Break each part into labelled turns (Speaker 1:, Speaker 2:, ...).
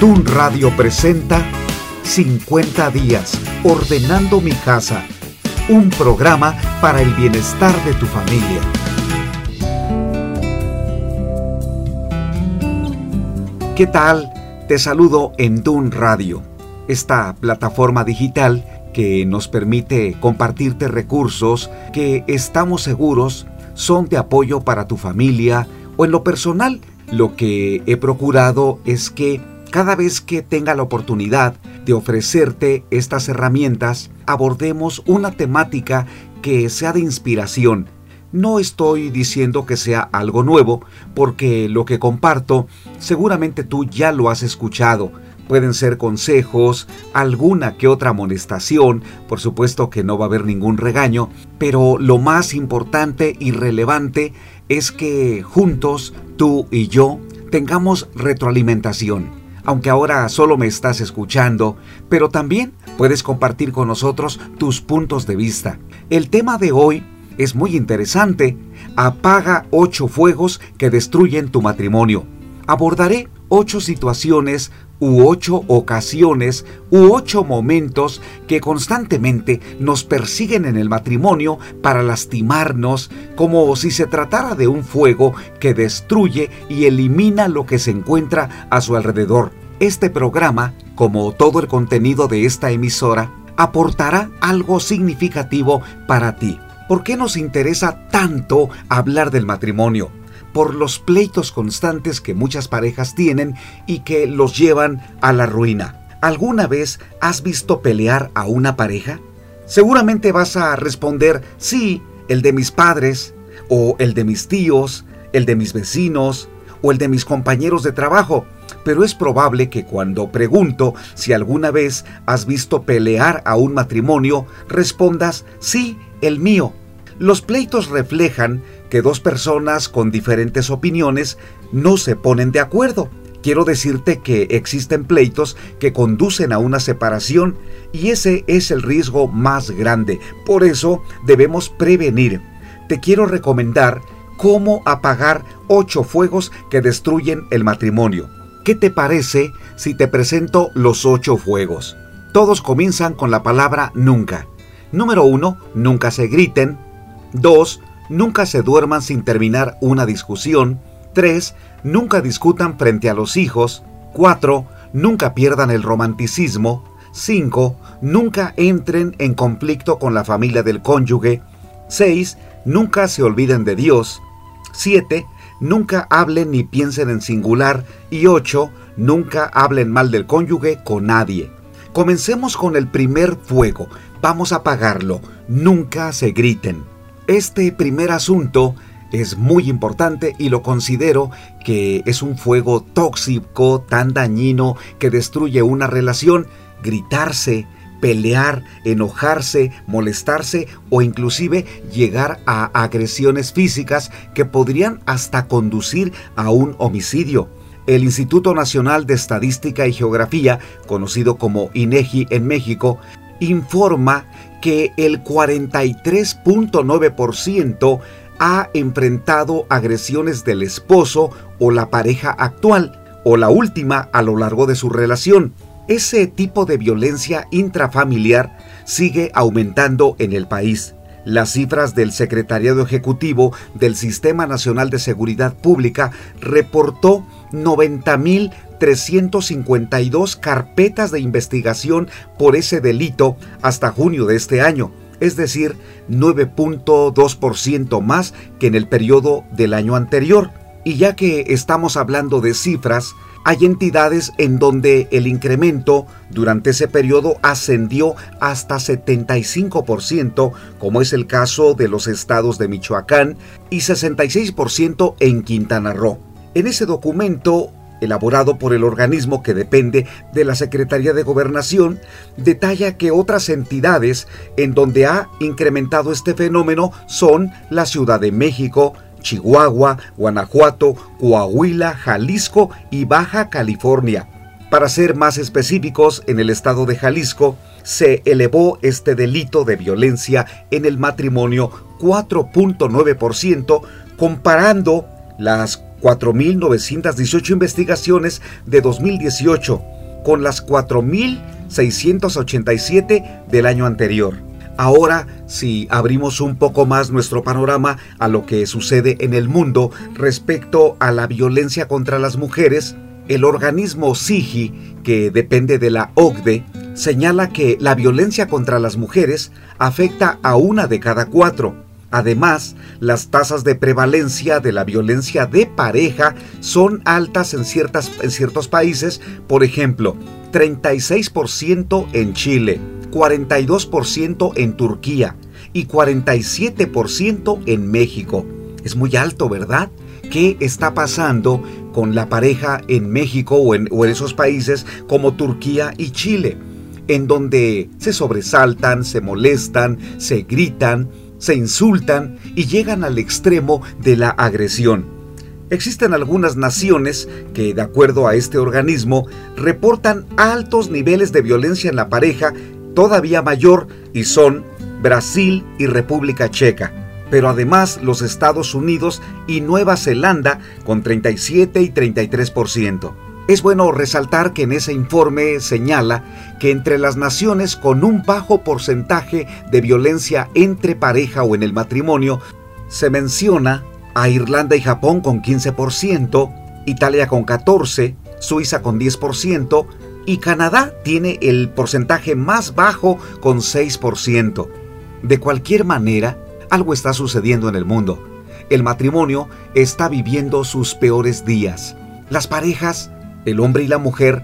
Speaker 1: Dun Radio presenta 50 días ordenando mi casa, un programa para el bienestar de tu familia. ¿Qué tal? Te saludo en Dun Radio, esta plataforma digital que nos permite compartirte recursos que estamos seguros son de apoyo para tu familia o en lo personal. Lo que he procurado es que cada vez que tenga la oportunidad de ofrecerte estas herramientas, abordemos una temática que sea de inspiración. No estoy diciendo que sea algo nuevo, porque lo que comparto seguramente tú ya lo has escuchado. Pueden ser consejos, alguna que otra amonestación, por supuesto que no va a haber ningún regaño, pero lo más importante y relevante es que juntos, tú y yo, tengamos retroalimentación aunque ahora solo me estás escuchando, pero también puedes compartir con nosotros tus puntos de vista. El tema de hoy es muy interesante. Apaga ocho fuegos que destruyen tu matrimonio. Abordaré ocho situaciones u ocho ocasiones u ocho momentos que constantemente nos persiguen en el matrimonio para lastimarnos como si se tratara de un fuego que destruye y elimina lo que se encuentra a su alrededor. Este programa, como todo el contenido de esta emisora, aportará algo significativo para ti. ¿Por qué nos interesa tanto hablar del matrimonio? Por los pleitos constantes que muchas parejas tienen y que los llevan a la ruina. ¿Alguna vez has visto pelear a una pareja? Seguramente vas a responder, sí, el de mis padres, o el de mis tíos, el de mis vecinos, o el de mis compañeros de trabajo, pero es probable que cuando pregunto si alguna vez has visto pelear a un matrimonio, respondas, sí, el mío. Los pleitos reflejan que dos personas con diferentes opiniones no se ponen de acuerdo. Quiero decirte que existen pleitos que conducen a una separación y ese es el riesgo más grande. Por eso debemos prevenir. Te quiero recomendar cómo apagar ocho fuegos que destruyen el matrimonio. ¿Qué te parece si te presento los ocho fuegos? Todos comienzan con la palabra nunca. Número uno, nunca se griten. Dos, Nunca se duerman sin terminar una discusión. 3. Nunca discutan frente a los hijos. 4. Nunca pierdan el romanticismo. 5. Nunca entren en conflicto con la familia del cónyuge. 6. Nunca se olviden de Dios. 7. Nunca hablen ni piensen en singular. Y 8. Nunca hablen mal del cónyuge con nadie. Comencemos con el primer fuego. Vamos a apagarlo. Nunca se griten. Este primer asunto es muy importante y lo considero que es un fuego tóxico tan dañino que destruye una relación, gritarse, pelear, enojarse, molestarse o inclusive llegar a agresiones físicas que podrían hasta conducir a un homicidio. El Instituto Nacional de Estadística y Geografía, conocido como INEGI en México, informa que el 43.9% ha enfrentado agresiones del esposo o la pareja actual o la última a lo largo de su relación. Ese tipo de violencia intrafamiliar sigue aumentando en el país. Las cifras del Secretariado Ejecutivo del Sistema Nacional de Seguridad Pública reportó 90.000 352 carpetas de investigación por ese delito hasta junio de este año, es decir, 9.2% más que en el periodo del año anterior. Y ya que estamos hablando de cifras, hay entidades en donde el incremento durante ese periodo ascendió hasta 75%, como es el caso de los estados de Michoacán, y 66% en Quintana Roo. En ese documento elaborado por el organismo que depende de la Secretaría de Gobernación, detalla que otras entidades en donde ha incrementado este fenómeno son la Ciudad de México, Chihuahua, Guanajuato, Coahuila, Jalisco y Baja California. Para ser más específicos, en el estado de Jalisco se elevó este delito de violencia en el matrimonio 4.9% comparando las 4.918 investigaciones de 2018 con las 4.687 del año anterior. Ahora, si abrimos un poco más nuestro panorama a lo que sucede en el mundo respecto a la violencia contra las mujeres, el organismo SIGI, que depende de la OCDE, señala que la violencia contra las mujeres afecta a una de cada cuatro. Además, las tasas de prevalencia de la violencia de pareja son altas en, ciertas, en ciertos países, por ejemplo, 36% en Chile, 42% en Turquía y 47% en México. Es muy alto, ¿verdad? ¿Qué está pasando con la pareja en México o en, o en esos países como Turquía y Chile? En donde se sobresaltan, se molestan, se gritan, se insultan y llegan al extremo de la agresión. Existen algunas naciones que, de acuerdo a este organismo, reportan altos niveles de violencia en la pareja todavía mayor y son Brasil y República Checa, pero además los Estados Unidos y Nueva Zelanda con 37 y 33%. Es bueno resaltar que en ese informe señala que entre las naciones con un bajo porcentaje de violencia entre pareja o en el matrimonio, se menciona a Irlanda y Japón con 15%, Italia con 14%, Suiza con 10%, y Canadá tiene el porcentaje más bajo con 6%. De cualquier manera, algo está sucediendo en el mundo. El matrimonio está viviendo sus peores días. Las parejas, el hombre y la mujer,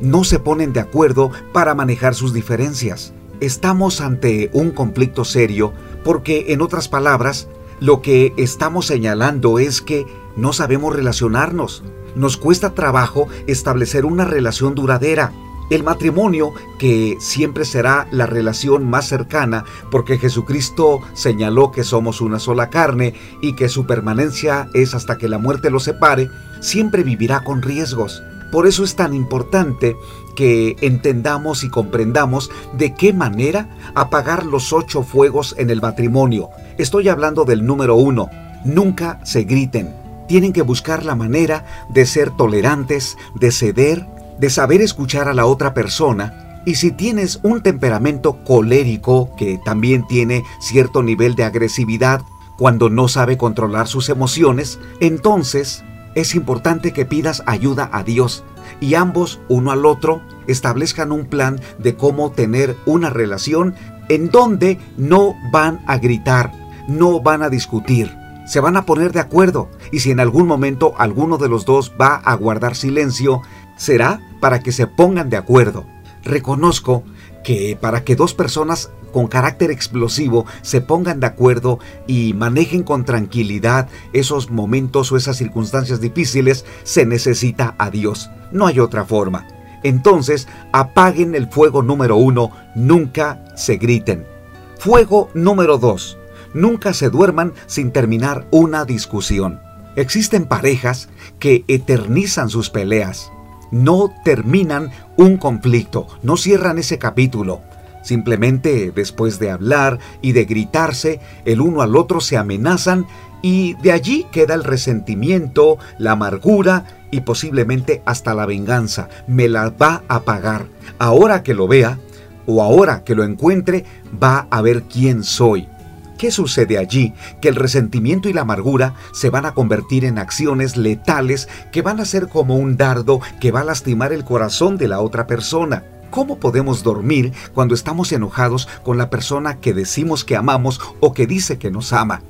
Speaker 1: no se ponen de acuerdo para manejar sus diferencias. Estamos ante un conflicto serio porque, en otras palabras, lo que estamos señalando es que no sabemos relacionarnos, nos cuesta trabajo establecer una relación duradera. El matrimonio, que siempre será la relación más cercana, porque Jesucristo señaló que somos una sola carne y que su permanencia es hasta que la muerte los separe, siempre vivirá con riesgos. Por eso es tan importante que entendamos y comprendamos de qué manera apagar los ocho fuegos en el matrimonio. Estoy hablando del número uno. Nunca se griten tienen que buscar la manera de ser tolerantes, de ceder, de saber escuchar a la otra persona. Y si tienes un temperamento colérico que también tiene cierto nivel de agresividad cuando no sabe controlar sus emociones, entonces es importante que pidas ayuda a Dios y ambos, uno al otro, establezcan un plan de cómo tener una relación en donde no van a gritar, no van a discutir, se van a poner de acuerdo y si en algún momento alguno de los dos va a guardar silencio, será para que se pongan de acuerdo. Reconozco que para que dos personas con carácter explosivo se pongan de acuerdo y manejen con tranquilidad esos momentos o esas circunstancias difíciles, se necesita a Dios. No hay otra forma. Entonces, apaguen el fuego número uno, nunca se griten. Fuego número dos, nunca se duerman sin terminar una discusión. Existen parejas que eternizan sus peleas, no terminan un conflicto, no cierran ese capítulo. Simplemente después de hablar y de gritarse, el uno al otro se amenazan y de allí queda el resentimiento, la amargura y posiblemente hasta la venganza. Me la va a pagar. Ahora que lo vea o ahora que lo encuentre, va a ver quién soy. ¿Qué sucede allí? Que el resentimiento y la amargura se van a convertir en acciones letales que van a ser como un dardo que va a lastimar el corazón de la otra persona. ¿Cómo podemos dormir cuando estamos enojados con la persona que decimos que amamos o que dice que nos ama?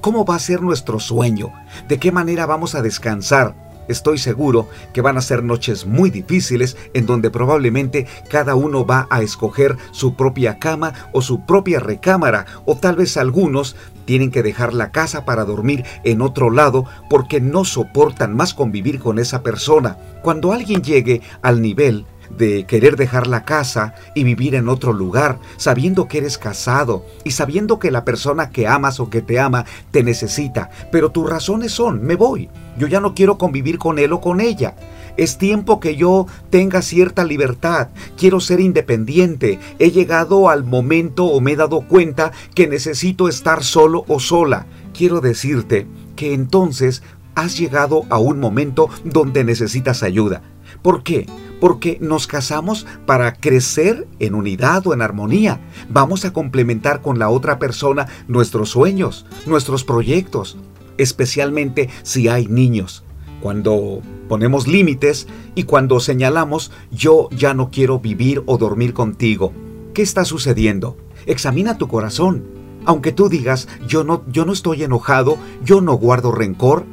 Speaker 1: ¿Cómo va a ser nuestro sueño? ¿De qué manera vamos a descansar? Estoy seguro que van a ser noches muy difíciles en donde probablemente cada uno va a escoger su propia cama o su propia recámara o tal vez algunos tienen que dejar la casa para dormir en otro lado porque no soportan más convivir con esa persona. Cuando alguien llegue al nivel de querer dejar la casa y vivir en otro lugar, sabiendo que eres casado y sabiendo que la persona que amas o que te ama te necesita, pero tus razones son, me voy, yo ya no quiero convivir con él o con ella. Es tiempo que yo tenga cierta libertad, quiero ser independiente, he llegado al momento o me he dado cuenta que necesito estar solo o sola. Quiero decirte que entonces has llegado a un momento donde necesitas ayuda. ¿Por qué? Porque nos casamos para crecer en unidad o en armonía. Vamos a complementar con la otra persona nuestros sueños, nuestros proyectos, especialmente si hay niños. Cuando ponemos límites y cuando señalamos yo ya no quiero vivir o dormir contigo. ¿Qué está sucediendo? Examina tu corazón. Aunque tú digas yo no yo no estoy enojado, yo no guardo rencor,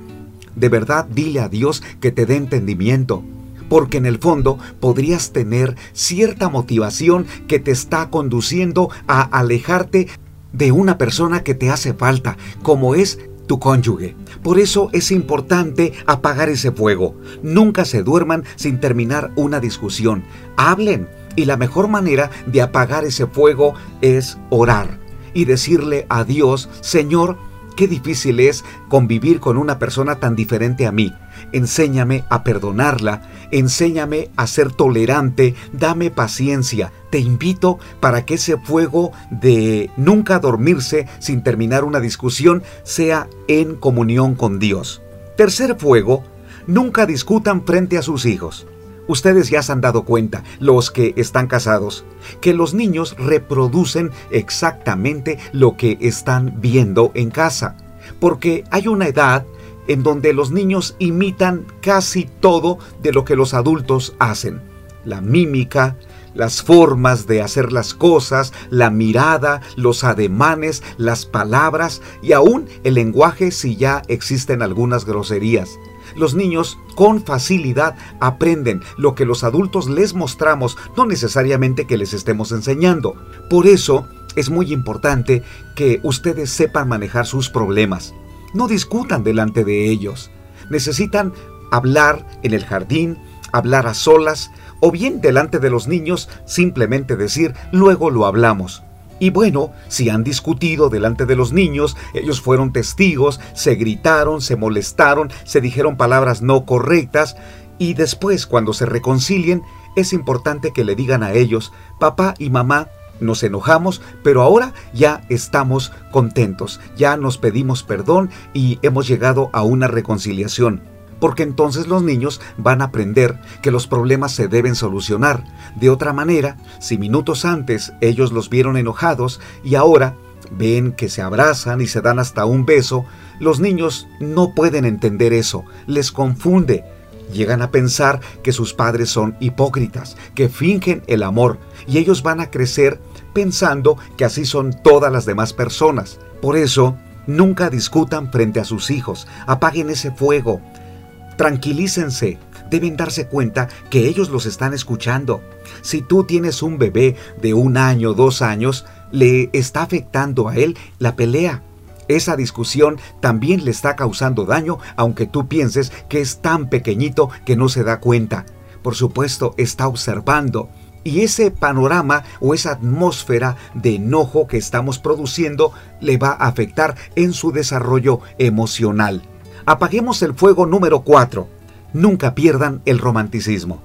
Speaker 1: de verdad dile a Dios que te dé entendimiento porque en el fondo podrías tener cierta motivación que te está conduciendo a alejarte de una persona que te hace falta, como es tu cónyuge. Por eso es importante apagar ese fuego. Nunca se duerman sin terminar una discusión. Hablen. Y la mejor manera de apagar ese fuego es orar y decirle a Dios, Señor, qué difícil es convivir con una persona tan diferente a mí. Enséñame a perdonarla, enséñame a ser tolerante, dame paciencia. Te invito para que ese fuego de nunca dormirse sin terminar una discusión sea en comunión con Dios. Tercer fuego, nunca discutan frente a sus hijos. Ustedes ya se han dado cuenta, los que están casados, que los niños reproducen exactamente lo que están viendo en casa, porque hay una edad en donde los niños imitan casi todo de lo que los adultos hacen. La mímica, las formas de hacer las cosas, la mirada, los ademanes, las palabras y aún el lenguaje si ya existen algunas groserías. Los niños con facilidad aprenden lo que los adultos les mostramos, no necesariamente que les estemos enseñando. Por eso es muy importante que ustedes sepan manejar sus problemas. No discutan delante de ellos. Necesitan hablar en el jardín, hablar a solas, o bien delante de los niños simplemente decir luego lo hablamos. Y bueno, si han discutido delante de los niños, ellos fueron testigos, se gritaron, se molestaron, se dijeron palabras no correctas, y después cuando se reconcilien, es importante que le digan a ellos, papá y mamá, nos enojamos, pero ahora ya estamos contentos, ya nos pedimos perdón y hemos llegado a una reconciliación porque entonces los niños van a aprender que los problemas se deben solucionar. De otra manera, si minutos antes ellos los vieron enojados y ahora ven que se abrazan y se dan hasta un beso, los niños no pueden entender eso, les confunde. Llegan a pensar que sus padres son hipócritas, que fingen el amor, y ellos van a crecer pensando que así son todas las demás personas. Por eso, nunca discutan frente a sus hijos, apaguen ese fuego, Tranquilícense, deben darse cuenta que ellos los están escuchando. Si tú tienes un bebé de un año, dos años, le está afectando a él la pelea. Esa discusión también le está causando daño, aunque tú pienses que es tan pequeñito que no se da cuenta. Por supuesto, está observando. Y ese panorama o esa atmósfera de enojo que estamos produciendo le va a afectar en su desarrollo emocional. Apaguemos el fuego número 4. Nunca pierdan el romanticismo.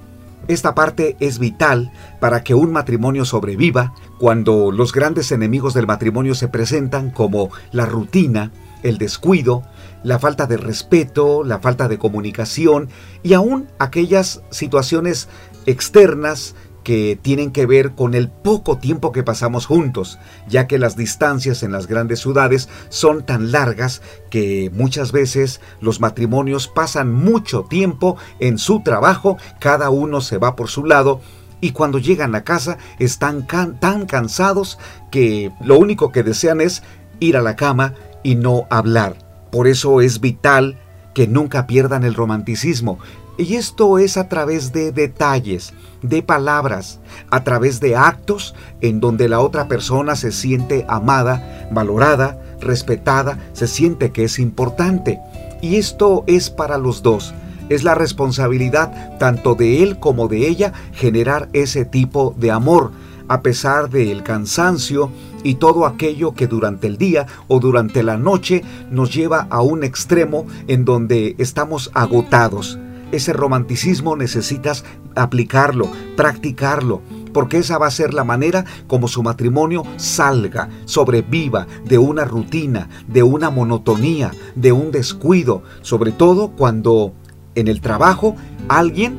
Speaker 1: Esta parte es vital para que un matrimonio sobreviva cuando los grandes enemigos del matrimonio se presentan como la rutina, el descuido, la falta de respeto, la falta de comunicación y aún aquellas situaciones externas que tienen que ver con el poco tiempo que pasamos juntos, ya que las distancias en las grandes ciudades son tan largas que muchas veces los matrimonios pasan mucho tiempo en su trabajo, cada uno se va por su lado y cuando llegan a casa están tan cansados que lo único que desean es ir a la cama y no hablar. Por eso es vital que nunca pierdan el romanticismo, y esto es a través de detalles, de palabras, a través de actos en donde la otra persona se siente amada, valorada, respetada, se siente que es importante. Y esto es para los dos. Es la responsabilidad tanto de él como de ella generar ese tipo de amor, a pesar del cansancio y todo aquello que durante el día o durante la noche nos lleva a un extremo en donde estamos agotados ese romanticismo necesitas aplicarlo, practicarlo, porque esa va a ser la manera como su matrimonio salga, sobreviva de una rutina, de una monotonía, de un descuido, sobre todo cuando en el trabajo alguien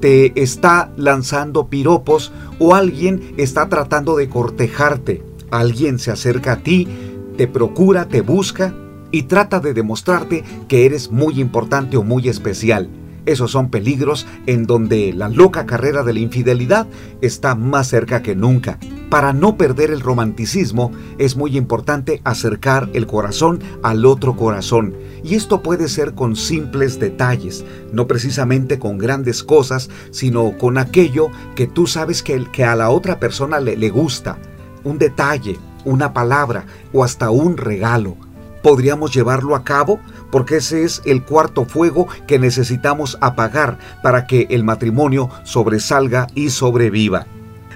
Speaker 1: te está lanzando piropos o alguien está tratando de cortejarte. Alguien se acerca a ti, te procura, te busca y trata de demostrarte que eres muy importante o muy especial. Esos son peligros en donde la loca carrera de la infidelidad está más cerca que nunca. Para no perder el romanticismo es muy importante acercar el corazón al otro corazón. Y esto puede ser con simples detalles, no precisamente con grandes cosas, sino con aquello que tú sabes que, a la otra persona le gusta. Un detalle, una palabra o hasta un regalo podríamos llevarlo a cabo porque ese es el cuarto fuego que necesitamos apagar para que el matrimonio sobresalga y sobreviva.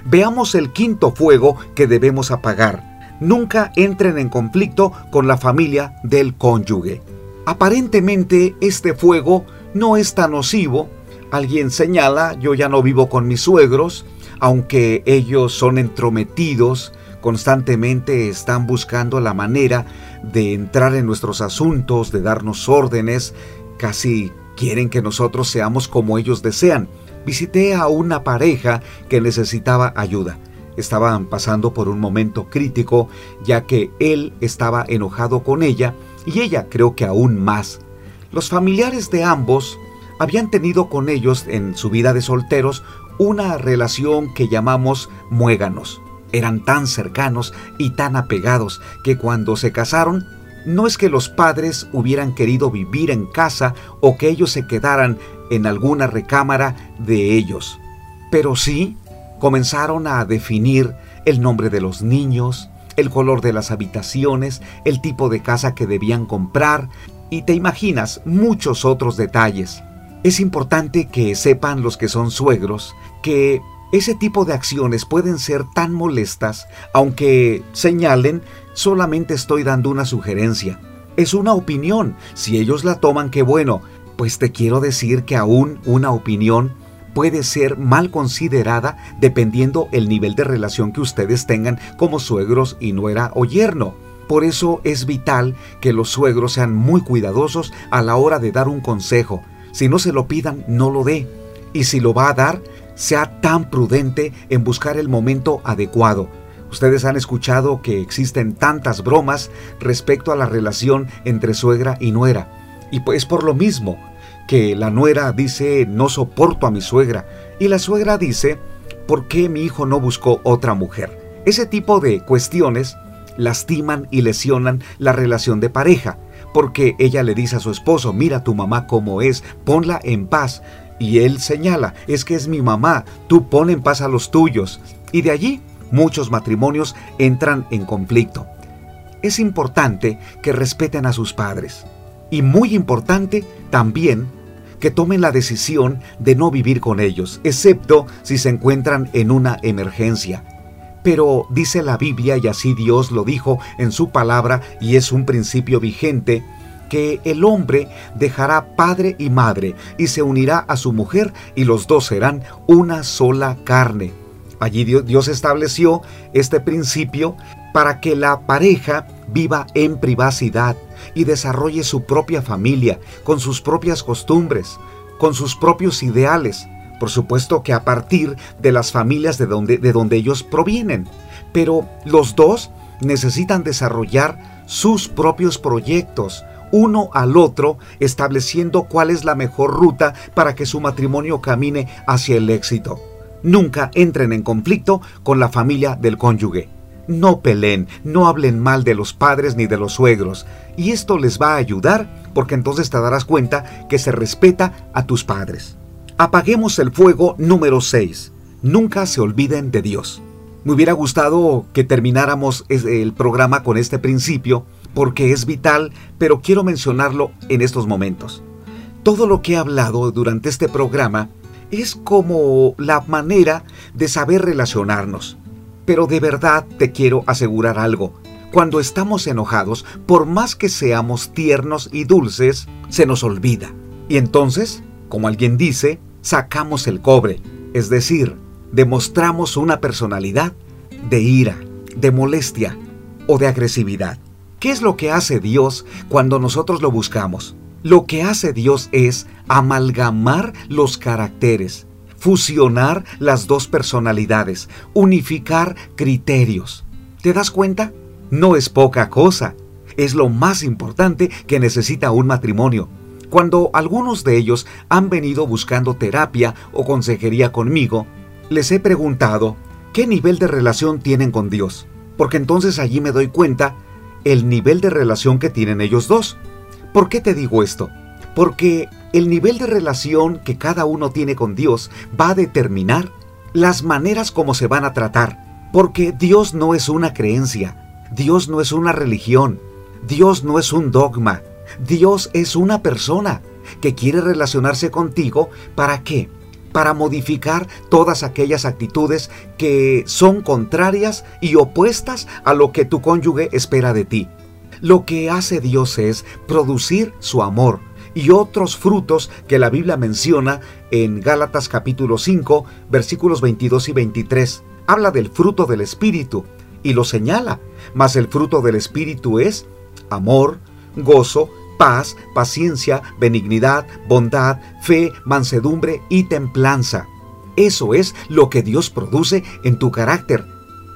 Speaker 1: Veamos el quinto fuego que debemos apagar. Nunca entren en conflicto con la familia del cónyuge. Aparentemente este fuego no es tan nocivo. Alguien señala, yo ya no vivo con mis suegros, aunque ellos son entrometidos, constantemente están buscando la manera de entrar en nuestros asuntos, de darnos órdenes, casi quieren que nosotros seamos como ellos desean. Visité a una pareja que necesitaba ayuda. Estaban pasando por un momento crítico, ya que él estaba enojado con ella y ella creo que aún más. Los familiares de ambos habían tenido con ellos en su vida de solteros una relación que llamamos muéganos. Eran tan cercanos y tan apegados que cuando se casaron, no es que los padres hubieran querido vivir en casa o que ellos se quedaran en alguna recámara de ellos, pero sí comenzaron a definir el nombre de los niños, el color de las habitaciones, el tipo de casa que debían comprar y te imaginas muchos otros detalles. Es importante que sepan los que son suegros que ese tipo de acciones pueden ser tan molestas, aunque señalen, solamente estoy dando una sugerencia. Es una opinión. Si ellos la toman, qué bueno. Pues te quiero decir que aún una opinión puede ser mal considerada dependiendo el nivel de relación que ustedes tengan como suegros y nuera o yerno. Por eso es vital que los suegros sean muy cuidadosos a la hora de dar un consejo. Si no se lo pidan, no lo dé. Y si lo va a dar, sea tan prudente en buscar el momento adecuado. Ustedes han escuchado que existen tantas bromas respecto a la relación entre suegra y nuera. Y pues por lo mismo que la nuera dice no soporto a mi suegra y la suegra dice ¿por qué mi hijo no buscó otra mujer? Ese tipo de cuestiones lastiman y lesionan la relación de pareja porque ella le dice a su esposo, mira tu mamá como es, ponla en paz. Y él señala, es que es mi mamá, tú pon en paz a los tuyos. Y de allí muchos matrimonios entran en conflicto. Es importante que respeten a sus padres. Y muy importante también que tomen la decisión de no vivir con ellos, excepto si se encuentran en una emergencia. Pero dice la Biblia, y así Dios lo dijo en su palabra, y es un principio vigente, que el hombre dejará padre y madre y se unirá a su mujer y los dos serán una sola carne. Allí Dios estableció este principio para que la pareja viva en privacidad y desarrolle su propia familia, con sus propias costumbres, con sus propios ideales, por supuesto que a partir de las familias de donde, de donde ellos provienen. Pero los dos necesitan desarrollar sus propios proyectos, uno al otro, estableciendo cuál es la mejor ruta para que su matrimonio camine hacia el éxito. Nunca entren en conflicto con la familia del cónyuge. No peleen, no hablen mal de los padres ni de los suegros. Y esto les va a ayudar porque entonces te darás cuenta que se respeta a tus padres. Apaguemos el fuego número 6. Nunca se olviden de Dios. Me hubiera gustado que termináramos el programa con este principio porque es vital, pero quiero mencionarlo en estos momentos. Todo lo que he hablado durante este programa es como la manera de saber relacionarnos. Pero de verdad te quiero asegurar algo. Cuando estamos enojados, por más que seamos tiernos y dulces, se nos olvida. Y entonces, como alguien dice, sacamos el cobre, es decir, demostramos una personalidad de ira, de molestia o de agresividad. ¿Qué es lo que hace Dios cuando nosotros lo buscamos? Lo que hace Dios es amalgamar los caracteres, fusionar las dos personalidades, unificar criterios. ¿Te das cuenta? No es poca cosa. Es lo más importante que necesita un matrimonio. Cuando algunos de ellos han venido buscando terapia o consejería conmigo, les he preguntado qué nivel de relación tienen con Dios, porque entonces allí me doy cuenta el nivel de relación que tienen ellos dos. ¿Por qué te digo esto? Porque el nivel de relación que cada uno tiene con Dios va a determinar las maneras como se van a tratar, porque Dios no es una creencia, Dios no es una religión, Dios no es un dogma, Dios es una persona que quiere relacionarse contigo para qué? Para modificar todas aquellas actitudes que son contrarias y opuestas a lo que tu cónyuge espera de ti. Lo que hace Dios es producir su amor y otros frutos que la Biblia menciona en Gálatas capítulo 5 versículos 22 y 23. Habla del fruto del Espíritu y lo señala, mas el fruto del Espíritu es amor, gozo, paz, paciencia, benignidad, bondad, fe, mansedumbre y templanza. Eso es lo que Dios produce en tu carácter.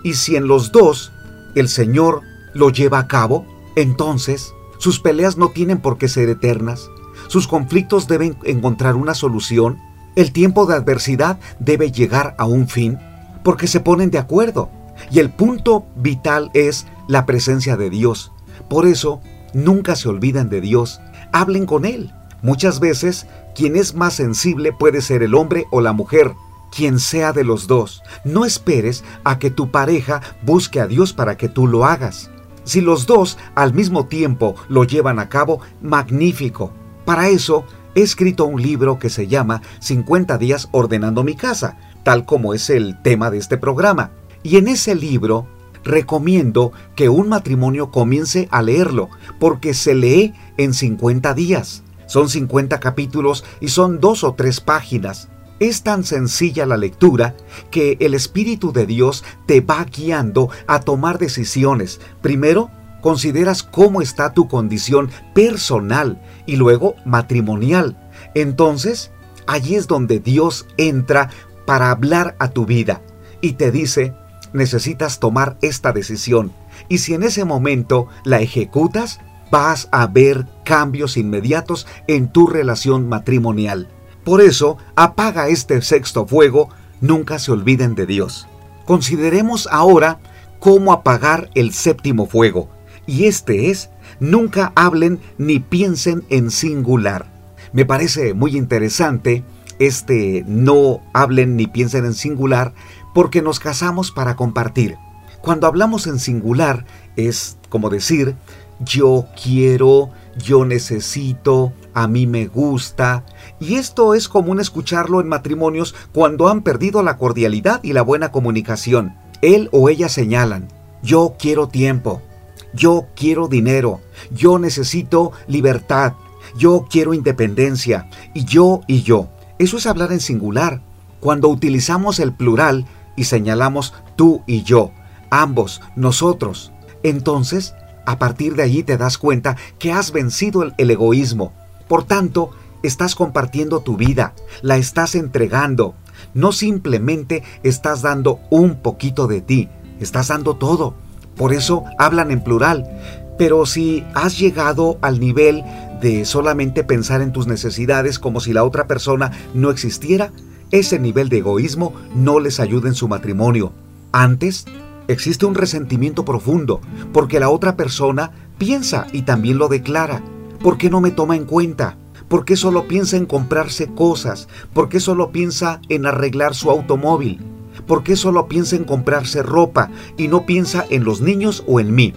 Speaker 1: Y si en los dos el Señor lo lleva a cabo, entonces sus peleas no tienen por qué ser eternas. Sus conflictos deben encontrar una solución. El tiempo de adversidad debe llegar a un fin porque se ponen de acuerdo. Y el punto vital es la presencia de Dios. Por eso, Nunca se olviden de Dios, hablen con Él. Muchas veces, quien es más sensible puede ser el hombre o la mujer, quien sea de los dos. No esperes a que tu pareja busque a Dios para que tú lo hagas. Si los dos al mismo tiempo lo llevan a cabo, magnífico. Para eso, he escrito un libro que se llama 50 días ordenando mi casa, tal como es el tema de este programa. Y en ese libro recomiendo que un matrimonio comience a leerlo, porque se lee en 50 días. Son 50 capítulos y son dos o tres páginas. Es tan sencilla la lectura que el Espíritu de Dios te va guiando a tomar decisiones. Primero, consideras cómo está tu condición personal y luego matrimonial. Entonces, allí es donde Dios entra para hablar a tu vida y te dice, necesitas tomar esta decisión y si en ese momento la ejecutas, vas a ver cambios inmediatos en tu relación matrimonial. Por eso, apaga este sexto fuego, nunca se olviden de Dios. Consideremos ahora cómo apagar el séptimo fuego, y este es, nunca hablen ni piensen en singular. Me parece muy interesante este no hablen ni piensen en singular porque nos casamos para compartir. Cuando hablamos en singular es como decir yo quiero, yo necesito, a mí me gusta. Y esto es común escucharlo en matrimonios cuando han perdido la cordialidad y la buena comunicación. Él o ella señalan, yo quiero tiempo, yo quiero dinero, yo necesito libertad, yo quiero independencia, y yo y yo. Eso es hablar en singular. Cuando utilizamos el plural, y señalamos tú y yo, ambos, nosotros. Entonces, a partir de allí te das cuenta que has vencido el, egoísmo. Por tanto, estás compartiendo tu vida, la estás entregando. No simplemente estás dando un poquito de ti, estás dando todo. Por eso hablan en plural. Pero si has llegado al nivel de solamente pensar en tus necesidades como si la otra persona no existiera, ese nivel de egoísmo no les ayuda en su matrimonio. Antes, existe un resentimiento profundo porque la otra persona piensa y también lo declara. ¿Por qué no me toma en cuenta? ¿Por qué solo piensa en comprarse cosas? ¿Por qué solo piensa en arreglar su automóvil? ¿Por qué solo piensa en comprarse ropa y no piensa en los niños o en mí?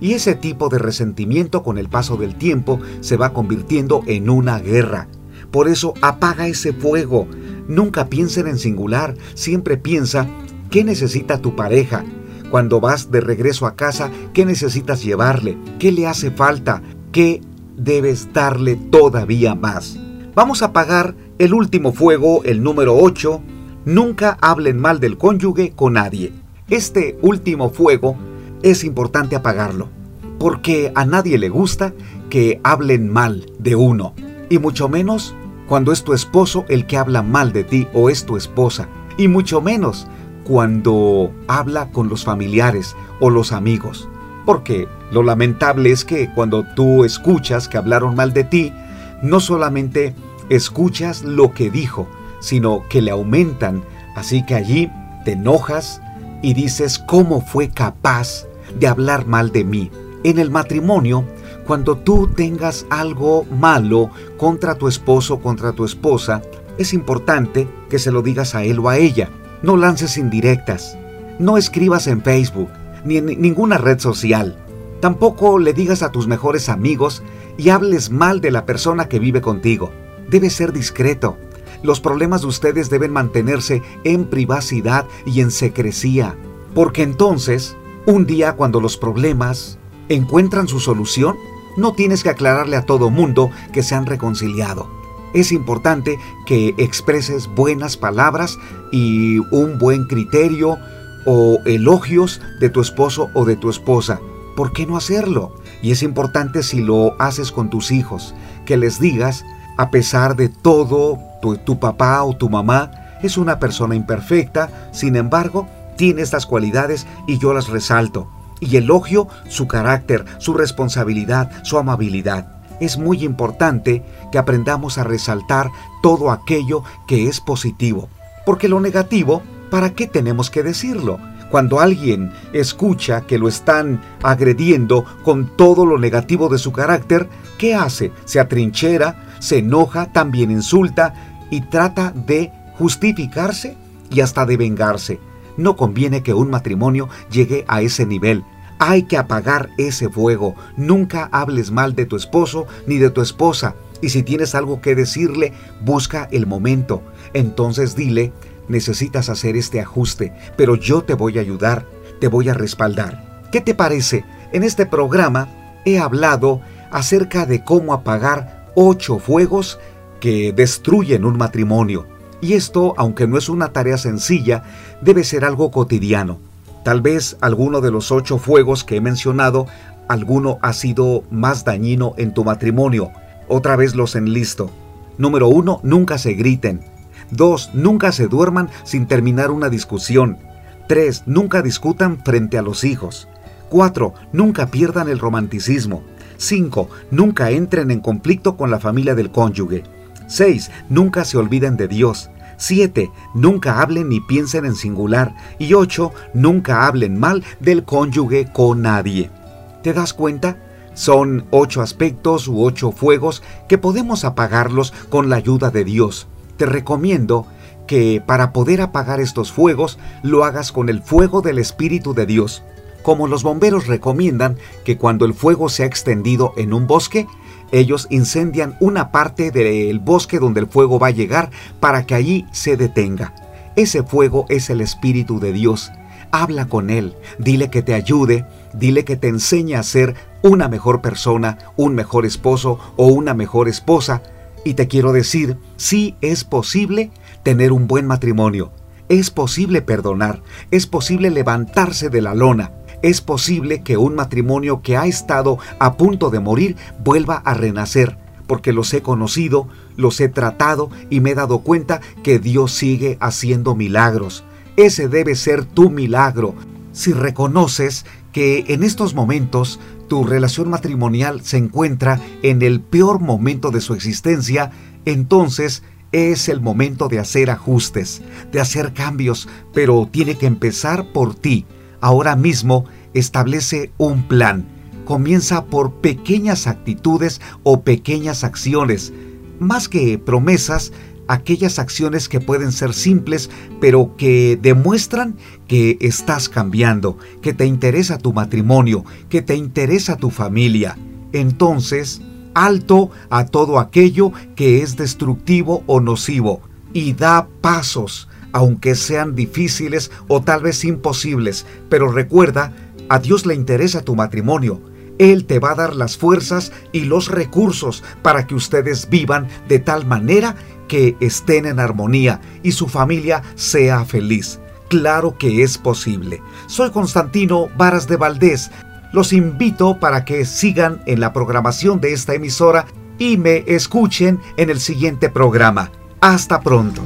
Speaker 1: Y ese tipo de resentimiento con el paso del tiempo se va convirtiendo en una guerra. Por eso apaga ese fuego, Nunca piensen en singular, siempre piensa qué necesita tu pareja. Cuando vas de regreso a casa, ¿qué necesitas llevarle? ¿Qué le hace falta? ¿Qué debes darle todavía más? Vamos a apagar el último fuego, el número 8. Nunca hablen mal del cónyuge con nadie. Este último fuego es importante apagarlo, porque a nadie le gusta que hablen mal de uno, y mucho menos cuando es tu esposo el que habla mal de ti o es tu esposa, y mucho menos cuando habla con los familiares o los amigos. Porque lo lamentable es que cuando tú escuchas que hablaron mal de ti, no solamente escuchas lo que dijo, sino que le aumentan. Así que allí te enojas y dices cómo fue capaz de hablar mal de mí. En el matrimonio, cuando tú tengas algo malo contra tu esposo, contra tu esposa, es importante que se lo digas a él o a ella. No lances indirectas. No escribas en Facebook ni en ninguna red social. Tampoco le digas a tus mejores amigos y hables mal de la persona que vive contigo. Debe ser discreto. Los problemas de ustedes deben mantenerse en privacidad y en secrecía. Porque entonces, un día cuando los problemas encuentran su solución, no tienes que aclararle a todo mundo que se han reconciliado. Es importante que expreses buenas palabras y un buen criterio o elogios de tu esposo o de tu esposa. ¿Por qué no hacerlo? Y es importante si lo haces con tus hijos, que les digas, a pesar de todo, tu, papá o tu mamá es una persona imperfecta, sin embargo, tiene estas cualidades y yo las resalto. Y elogio su carácter, su responsabilidad, su amabilidad. Es muy importante que aprendamos a resaltar todo aquello que es positivo, porque lo negativo ¿para qué tenemos que decirlo? Cuando alguien escucha que lo están agrediendo con todo lo negativo de su carácter, ¿qué hace? Se atrinchera, se enoja, también insulta y trata de justificarse y hasta de vengarse. No conviene que un matrimonio llegue a ese nivel. Hay que apagar ese fuego. Nunca hables mal de tu esposo ni de tu esposa. Y si tienes algo que decirle, busca el momento. Entonces dile, necesitas hacer este ajuste, pero yo te voy a ayudar, te voy a respaldar. ¿Qué te parece? En este programa he hablado acerca de cómo apagar ocho fuegos que destruyen un matrimonio. Y esto, aunque no es una tarea sencilla, debe ser algo cotidiano. Tal vez alguno de los ocho fuegos que he mencionado, alguno ha sido más dañino en tu matrimonio. Otra vez los enlisto. Número uno, nunca se griten. 2. Nunca se duerman sin terminar una discusión. 3. Nunca discutan frente a los hijos. 4. Nunca pierdan el romanticismo. 5. Nunca entren en conflicto con la familia del cónyuge. 6. Nunca se olviden de Dios. 7. Nunca hablen ni piensen en singular. Y 8. Nunca hablen mal del cónyuge con nadie. ¿Te das cuenta? Son ocho aspectos u ocho fuegos que podemos apagarlos con la ayuda de Dios te recomiendo que para poder apagar estos fuegos lo hagas con el fuego del Espíritu de Dios. Como los bomberos recomiendan que cuando el fuego se ha extendido en un bosque, ellos incendian una parte del bosque donde el fuego va a llegar para que allí se detenga. Ese fuego es el Espíritu de Dios. Habla con Él, dile que te ayude, dile que te enseñe a ser una mejor persona, un mejor esposo o una mejor esposa, y te quiero decir, sí es posible tener un buen matrimonio, es posible perdonar, es posible levantarse de la lona, es posible que un matrimonio que ha estado a punto de morir vuelva a renacer, porque los he conocido, los he tratado y me he dado cuenta que Dios sigue haciendo milagros. Ese debe ser tu milagro. Si reconoces que en estos momentos tu relación matrimonial se encuentra en el peor momento de su existencia, entonces es el momento de hacer ajustes, de hacer cambios, pero tiene que empezar por ti. Ahora mismo establece un plan. Comienza por pequeñas actitudes o pequeñas acciones. Más que promesas, aquellas acciones que pueden ser simples, pero que demuestran que estás cambiando, que te interesa tu matrimonio, que te interesa tu familia. Entonces, alto a todo aquello que es destructivo o nocivo y da pasos, aunque sean difíciles o tal vez imposibles. Pero recuerda, a Dios le interesa tu matrimonio. Él te va a dar las fuerzas y los recursos para que ustedes vivan de tal manera que estén en armonía y su familia sea feliz. Claro que es posible. Soy Constantino Varas de Valdés. Los invito para que sigan en la programación de esta emisora y me escuchen en el siguiente programa. Hasta pronto.